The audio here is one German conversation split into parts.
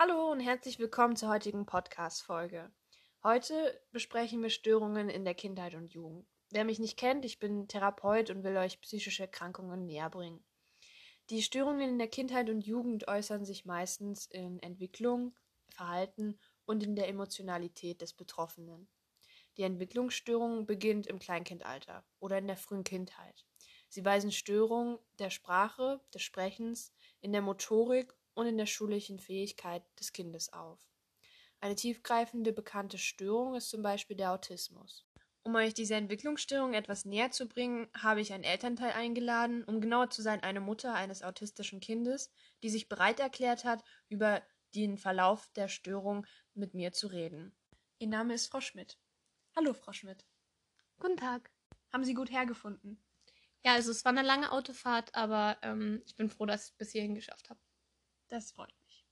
Hallo und herzlich willkommen zur heutigen Podcast-Folge. Heute besprechen wir Störungen in der Kindheit und Jugend. Wer mich nicht kennt, ich bin Therapeut und will euch psychische Erkrankungen näher bringen. Die Störungen in der Kindheit und Jugend äußern sich meistens in Entwicklung, Verhalten und in der Emotionalität des Betroffenen. Die Entwicklungsstörung beginnt im Kleinkindalter oder in der frühen Kindheit. Sie weisen Störungen der Sprache, des Sprechens, in der Motorik und in der schulischen Fähigkeit des Kindes auf. Eine tiefgreifende bekannte Störung ist zum Beispiel der Autismus. Um euch diese Entwicklungsstörung etwas näher zu bringen, habe ich einen Elternteil eingeladen, um genauer zu sein, eine Mutter eines autistischen Kindes, die sich bereit erklärt hat, über den Verlauf der Störung mit mir zu reden. Ihr Name ist Frau Schmidt. Hallo, Frau Schmidt. Guten Tag. Haben Sie gut hergefunden? Ja, also es war eine lange Autofahrt, aber ähm, ich bin froh, dass ich es bis hierhin geschafft habe. Das freut mich.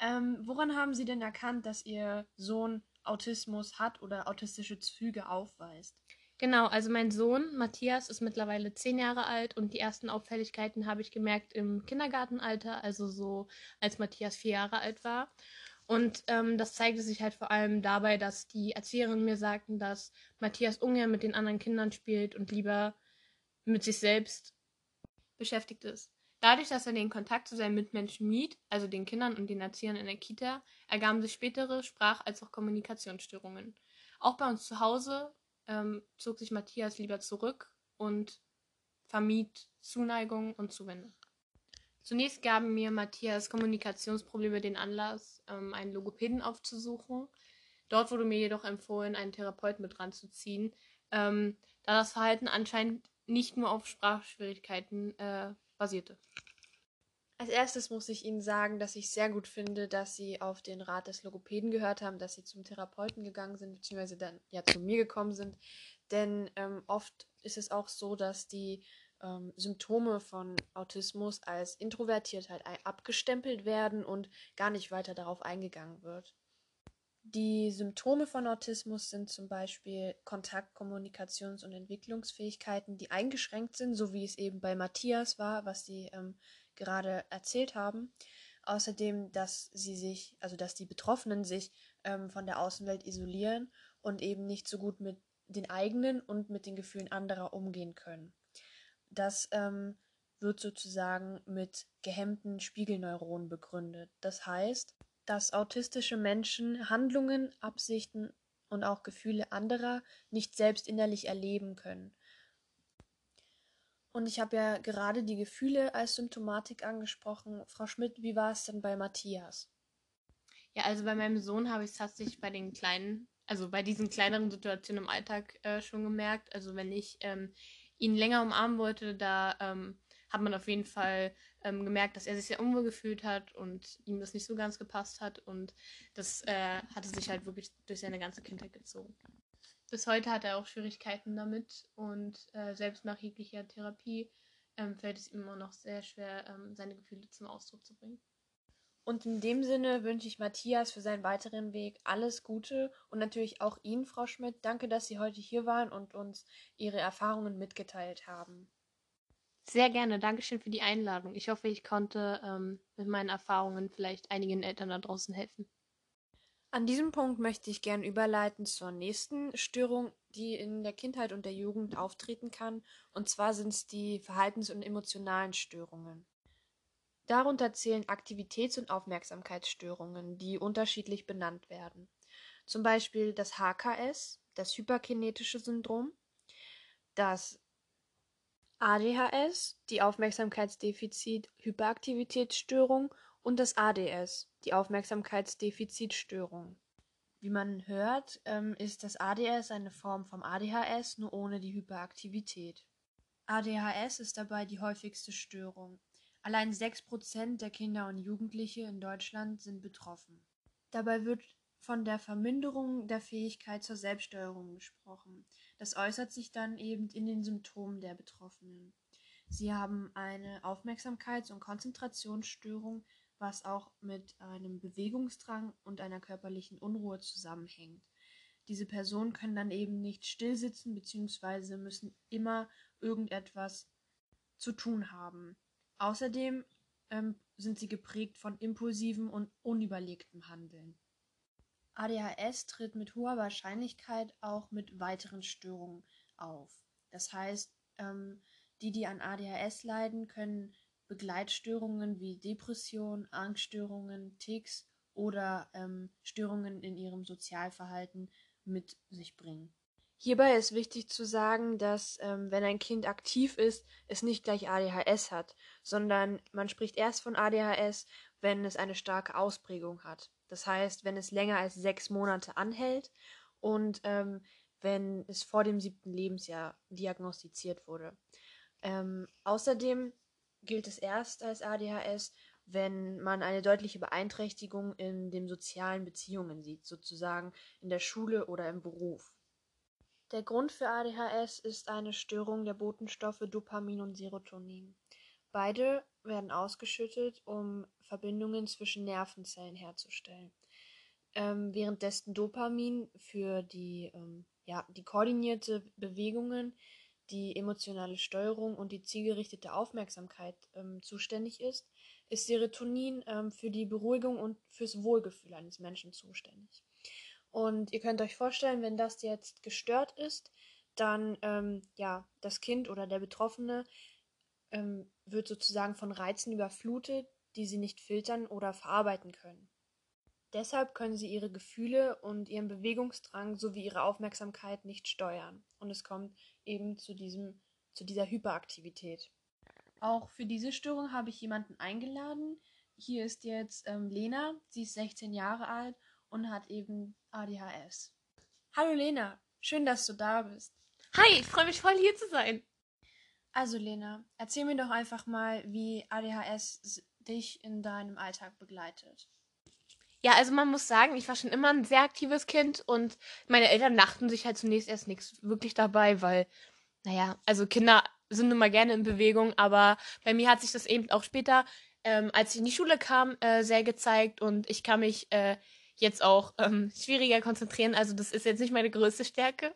Ähm, woran haben Sie denn erkannt, dass Ihr Sohn Autismus hat oder autistische Züge aufweist? Genau, also mein Sohn Matthias ist mittlerweile zehn Jahre alt und die ersten Auffälligkeiten habe ich gemerkt im Kindergartenalter, also so als Matthias vier Jahre alt war. Und ähm, das zeigte sich halt vor allem dabei, dass die Erzieherinnen mir sagten, dass Matthias ungern mit den anderen Kindern spielt und lieber mit sich selbst beschäftigt ist. Dadurch, dass er den Kontakt zu seinen Mitmenschen mied, also den Kindern und den Erziehern in der Kita, ergaben sich spätere Sprach- als auch Kommunikationsstörungen. Auch bei uns zu Hause ähm, zog sich Matthias lieber zurück und vermied Zuneigung und Zuwendung. Zunächst gaben mir Matthias Kommunikationsprobleme den Anlass, ähm, einen Logopäden aufzusuchen. Dort wurde mir jedoch empfohlen, einen Therapeuten mit ranzuziehen, ähm, da das Verhalten anscheinend nicht nur auf Sprachschwierigkeiten äh, basierte. Als erstes muss ich Ihnen sagen, dass ich sehr gut finde, dass Sie auf den Rat des Logopäden gehört haben, dass Sie zum Therapeuten gegangen sind, beziehungsweise dann ja zu mir gekommen sind. Denn ähm, oft ist es auch so, dass die ähm, Symptome von Autismus als Introvertiertheit abgestempelt werden und gar nicht weiter darauf eingegangen wird. Die Symptome von Autismus sind zum Beispiel Kontakt-, Kommunikations- und Entwicklungsfähigkeiten, die eingeschränkt sind, so wie es eben bei Matthias war, was Sie ähm, gerade erzählt haben. Außerdem, dass sie sich, also dass die Betroffenen sich ähm, von der Außenwelt isolieren und eben nicht so gut mit den eigenen und mit den Gefühlen anderer umgehen können. Das ähm, wird sozusagen mit gehemmten Spiegelneuronen begründet. Das heißt, dass autistische Menschen Handlungen, Absichten und auch Gefühle anderer nicht selbst innerlich erleben können. Und ich habe ja gerade die Gefühle als Symptomatik angesprochen. Frau Schmidt, wie war es denn bei Matthias? Ja, also bei meinem Sohn habe ich es tatsächlich bei den kleinen, also bei diesen kleineren Situationen im Alltag äh, schon gemerkt. Also wenn ich ähm, ihn länger umarmen wollte, da ähm, hat man auf jeden Fall ähm, gemerkt, dass er sich sehr unwohl gefühlt hat und ihm das nicht so ganz gepasst hat. Und das äh, hatte sich halt wirklich durch seine ganze Kindheit gezogen. Bis heute hat er auch Schwierigkeiten damit und äh, selbst nach jeglicher Therapie ähm, fällt es ihm immer noch sehr schwer, ähm, seine Gefühle zum Ausdruck zu bringen. Und in dem Sinne wünsche ich Matthias für seinen weiteren Weg alles Gute und natürlich auch Ihnen, Frau Schmidt. Danke, dass Sie heute hier waren und uns Ihre Erfahrungen mitgeteilt haben. Sehr gerne. Dankeschön für die Einladung. Ich hoffe, ich konnte ähm, mit meinen Erfahrungen vielleicht einigen Eltern da draußen helfen. An diesem Punkt möchte ich gern überleiten zur nächsten Störung, die in der Kindheit und der Jugend auftreten kann. Und zwar sind es die Verhaltens- und emotionalen Störungen. Darunter zählen Aktivitäts- und Aufmerksamkeitsstörungen, die unterschiedlich benannt werden. Zum Beispiel das HKS, das hyperkinetische Syndrom, das ADHS, die Aufmerksamkeitsdefizit-Hyperaktivitätsstörung und das ADS, die Aufmerksamkeitsdefizitstörung. Wie man hört, ähm, ist das ADS eine Form vom ADHS, nur ohne die Hyperaktivität. ADHS ist dabei die häufigste Störung. Allein 6% der Kinder und Jugendliche in Deutschland sind betroffen. Dabei wird von der Verminderung der Fähigkeit zur Selbststeuerung gesprochen. Das äußert sich dann eben in den Symptomen der Betroffenen. Sie haben eine Aufmerksamkeits- und Konzentrationsstörung, was auch mit einem Bewegungsdrang und einer körperlichen Unruhe zusammenhängt. Diese Personen können dann eben nicht stillsitzen bzw. müssen immer irgendetwas zu tun haben. Außerdem ähm, sind sie geprägt von impulsivem und unüberlegtem Handeln. ADHS tritt mit hoher Wahrscheinlichkeit auch mit weiteren Störungen auf. Das heißt, ähm, die, die an ADHS leiden, können Begleitstörungen wie Depression, Angststörungen, Tics oder ähm, Störungen in ihrem Sozialverhalten mit sich bringen. Hierbei ist wichtig zu sagen, dass ähm, wenn ein Kind aktiv ist, es nicht gleich ADHS hat, sondern man spricht erst von ADHS, wenn es eine starke Ausprägung hat. Das heißt, wenn es länger als sechs Monate anhält und ähm, wenn es vor dem siebten Lebensjahr diagnostiziert wurde. Ähm, außerdem gilt es erst als ADHS, wenn man eine deutliche Beeinträchtigung in den sozialen Beziehungen sieht, sozusagen in der Schule oder im Beruf. Der Grund für ADHS ist eine Störung der Botenstoffe Dopamin und Serotonin. Beide werden ausgeschüttet, um Verbindungen zwischen Nervenzellen herzustellen. Ähm, währenddessen Dopamin für die, ähm, ja, die koordinierte Bewegungen, die emotionale Steuerung und die zielgerichtete Aufmerksamkeit ähm, zuständig ist, ist Serotonin ähm, für die Beruhigung und fürs Wohlgefühl eines Menschen zuständig. Und ihr könnt euch vorstellen, wenn das jetzt gestört ist, dann ähm, ja, das Kind oder der Betroffene ähm, wird sozusagen von Reizen überflutet, die sie nicht filtern oder verarbeiten können. Deshalb können sie ihre Gefühle und ihren Bewegungsdrang sowie ihre Aufmerksamkeit nicht steuern. Und es kommt eben zu, diesem, zu dieser Hyperaktivität. Auch für diese Störung habe ich jemanden eingeladen. Hier ist jetzt ähm, Lena, sie ist 16 Jahre alt und hat eben ADHS. Hallo Lena, schön, dass du da bist. Hi, ich freue mich voll hier zu sein. Also Lena, erzähl mir doch einfach mal, wie ADHS dich in deinem Alltag begleitet. Ja, also man muss sagen, ich war schon immer ein sehr aktives Kind und meine Eltern dachten sich halt zunächst erst nichts wirklich dabei, weil, naja, also Kinder sind immer gerne in Bewegung, aber bei mir hat sich das eben auch später, ähm, als ich in die Schule kam, äh, sehr gezeigt und ich kann mich äh, jetzt auch ähm, schwieriger konzentrieren. Also das ist jetzt nicht meine größte Stärke.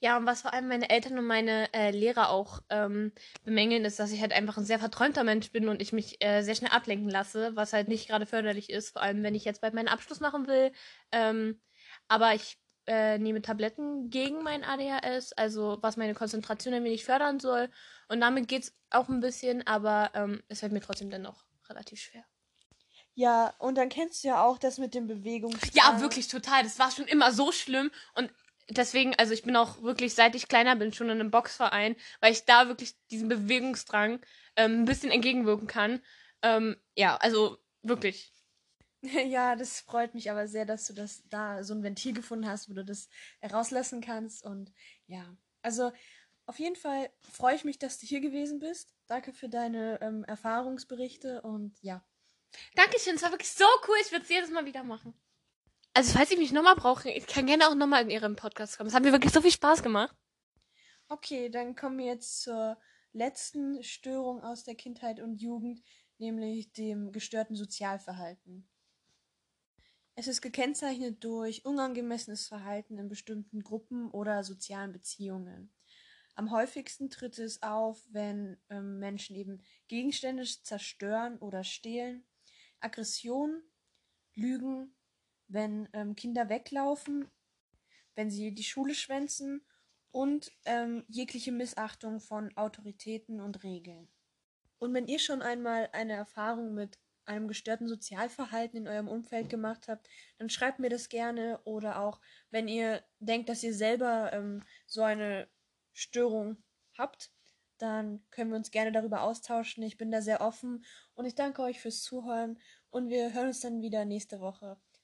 Ja, und was vor allem meine Eltern und meine äh, Lehrer auch ähm, bemängeln, ist, dass ich halt einfach ein sehr verträumter Mensch bin und ich mich äh, sehr schnell ablenken lasse, was halt nicht gerade förderlich ist, vor allem wenn ich jetzt bald meinen Abschluss machen will. Ähm, aber ich äh, nehme Tabletten gegen mein ADHS, also was meine Konzentration ein wenig fördern soll. Und damit geht es auch ein bisschen, aber ähm, es fällt mir trotzdem dennoch relativ schwer. Ja, und dann kennst du ja auch das mit den Bewegungen. Ja, wirklich total. Das war schon immer so schlimm. Und deswegen, also ich bin auch wirklich, seit ich kleiner bin, schon in einem Boxverein, weil ich da wirklich diesen Bewegungsdrang ähm, ein bisschen entgegenwirken kann. Ähm, ja, also wirklich. Ja, das freut mich aber sehr, dass du das da so ein Ventil gefunden hast, wo du das herauslassen kannst. Und ja, also auf jeden Fall freue ich mich, dass du hier gewesen bist. Danke für deine ähm, Erfahrungsberichte und ja. Dankeschön, es war wirklich so cool. Ich würde es jedes Mal wieder machen. Also, falls ich mich nochmal brauche, ich kann gerne auch nochmal in Ihren Podcast kommen. Es hat mir wirklich so viel Spaß gemacht. Okay, dann kommen wir jetzt zur letzten Störung aus der Kindheit und Jugend, nämlich dem gestörten Sozialverhalten. Es ist gekennzeichnet durch unangemessenes Verhalten in bestimmten Gruppen oder sozialen Beziehungen. Am häufigsten tritt es auf, wenn ähm, Menschen eben Gegenstände zerstören oder stehlen Aggression, Lügen, wenn ähm, Kinder weglaufen, wenn sie die Schule schwänzen und ähm, jegliche Missachtung von Autoritäten und Regeln. Und wenn ihr schon einmal eine Erfahrung mit einem gestörten Sozialverhalten in eurem Umfeld gemacht habt, dann schreibt mir das gerne oder auch, wenn ihr denkt, dass ihr selber ähm, so eine Störung habt, dann können wir uns gerne darüber austauschen. Ich bin da sehr offen und ich danke euch fürs Zuhören und wir hören uns dann wieder nächste Woche.